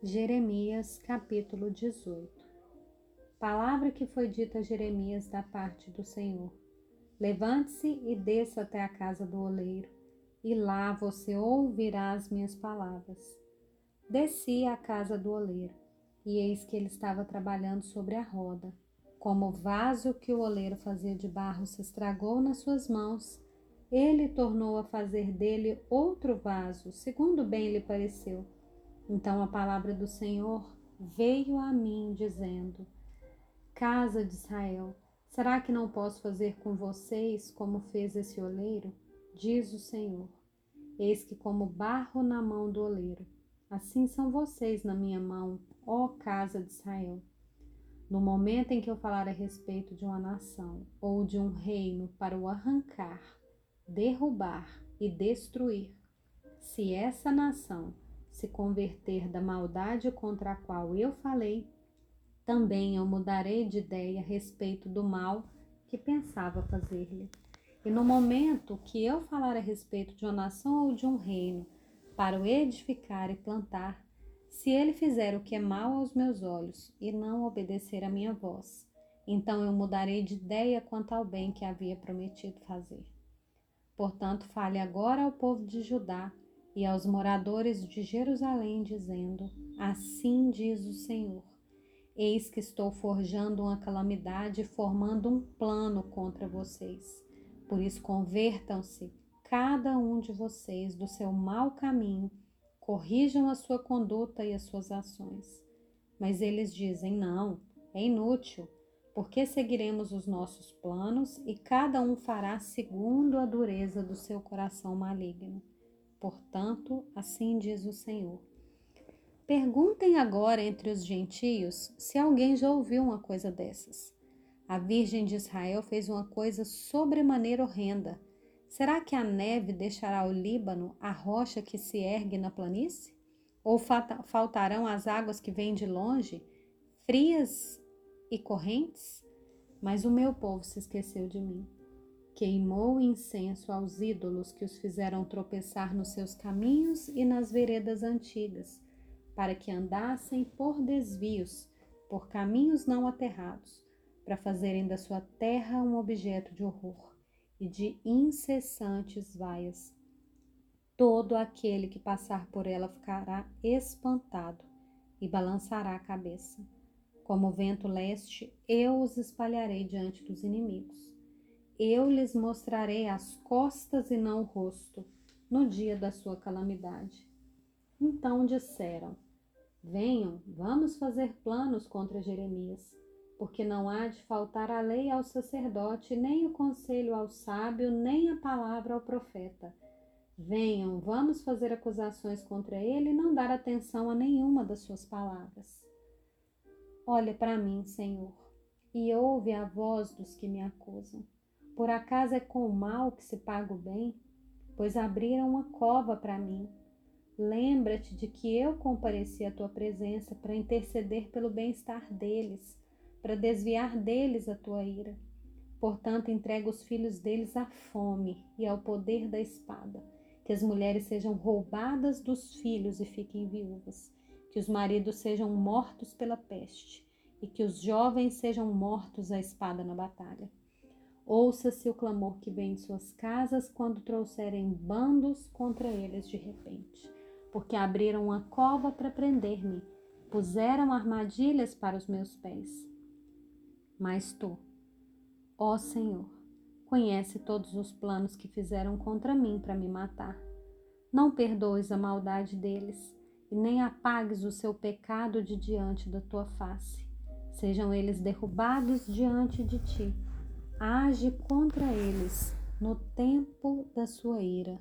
Jeremias capítulo 18 Palavra que foi dita a Jeremias da parte do Senhor. Levante-se e desça até a casa do oleiro, e lá você ouvirá as minhas palavras. Desci à casa do oleiro, e eis que ele estava trabalhando sobre a roda. Como o vaso que o oleiro fazia de barro se estragou nas suas mãos, ele tornou a fazer dele outro vaso, segundo bem lhe pareceu então a palavra do Senhor veio a mim, dizendo: Casa de Israel, será que não posso fazer com vocês como fez esse oleiro? Diz o Senhor: Eis que, como barro na mão do oleiro, assim são vocês na minha mão, ó casa de Israel. No momento em que eu falar a respeito de uma nação ou de um reino para o arrancar, derrubar e destruir, se essa nação se converter da maldade contra a qual eu falei, também eu mudarei de ideia a respeito do mal que pensava fazer-lhe. E no momento que eu falar a respeito de uma nação ou de um reino, para o edificar e plantar, se ele fizer o que é mal aos meus olhos e não obedecer à minha voz, então eu mudarei de ideia quanto ao bem que havia prometido fazer. Portanto, fale agora ao povo de Judá e aos moradores de Jerusalém, dizendo: Assim diz o Senhor: Eis que estou forjando uma calamidade, formando um plano contra vocês. Por isso, convertam-se, cada um de vocês, do seu mau caminho, corrijam a sua conduta e as suas ações. Mas eles dizem: Não, é inútil, porque seguiremos os nossos planos e cada um fará segundo a dureza do seu coração maligno. Portanto, assim diz o Senhor. Perguntem agora entre os gentios se alguém já ouviu uma coisa dessas. A Virgem de Israel fez uma coisa sobremaneira horrenda. Será que a neve deixará o Líbano, a rocha que se ergue na planície? Ou faltarão as águas que vêm de longe, frias e correntes? Mas o meu povo se esqueceu de mim queimou incenso aos ídolos que os fizeram tropeçar nos seus caminhos e nas veredas antigas, para que andassem por desvios, por caminhos não aterrados, para fazerem da sua terra um objeto de horror e de incessantes vaias. Todo aquele que passar por ela ficará espantado e balançará a cabeça. Como vento leste, eu os espalharei diante dos inimigos eu lhes mostrarei as costas e não o rosto, no dia da sua calamidade. Então disseram: Venham, vamos fazer planos contra Jeremias, porque não há de faltar a lei ao sacerdote, nem o conselho ao sábio, nem a palavra ao profeta. Venham, vamos fazer acusações contra ele e não dar atenção a nenhuma das suas palavras. Olha para mim, Senhor, e ouve a voz dos que me acusam. Por acaso é com o mal que se paga o bem? Pois abriram uma cova para mim. Lembra-te de que eu compareci à tua presença para interceder pelo bem-estar deles, para desviar deles a tua ira. Portanto, entrega os filhos deles à fome e ao poder da espada, que as mulheres sejam roubadas dos filhos e fiquem viúvas, que os maridos sejam mortos pela peste e que os jovens sejam mortos à espada na batalha. Ouça-se o clamor que vem de suas casas quando trouxerem bandos contra eles de repente, porque abriram uma cova para prender-me, puseram armadilhas para os meus pés. Mas tu, ó Senhor, conhece todos os planos que fizeram contra mim para me matar. Não perdoes a maldade deles e nem apagues o seu pecado de diante da tua face. Sejam eles derrubados diante de ti age contra eles no tempo da sua ira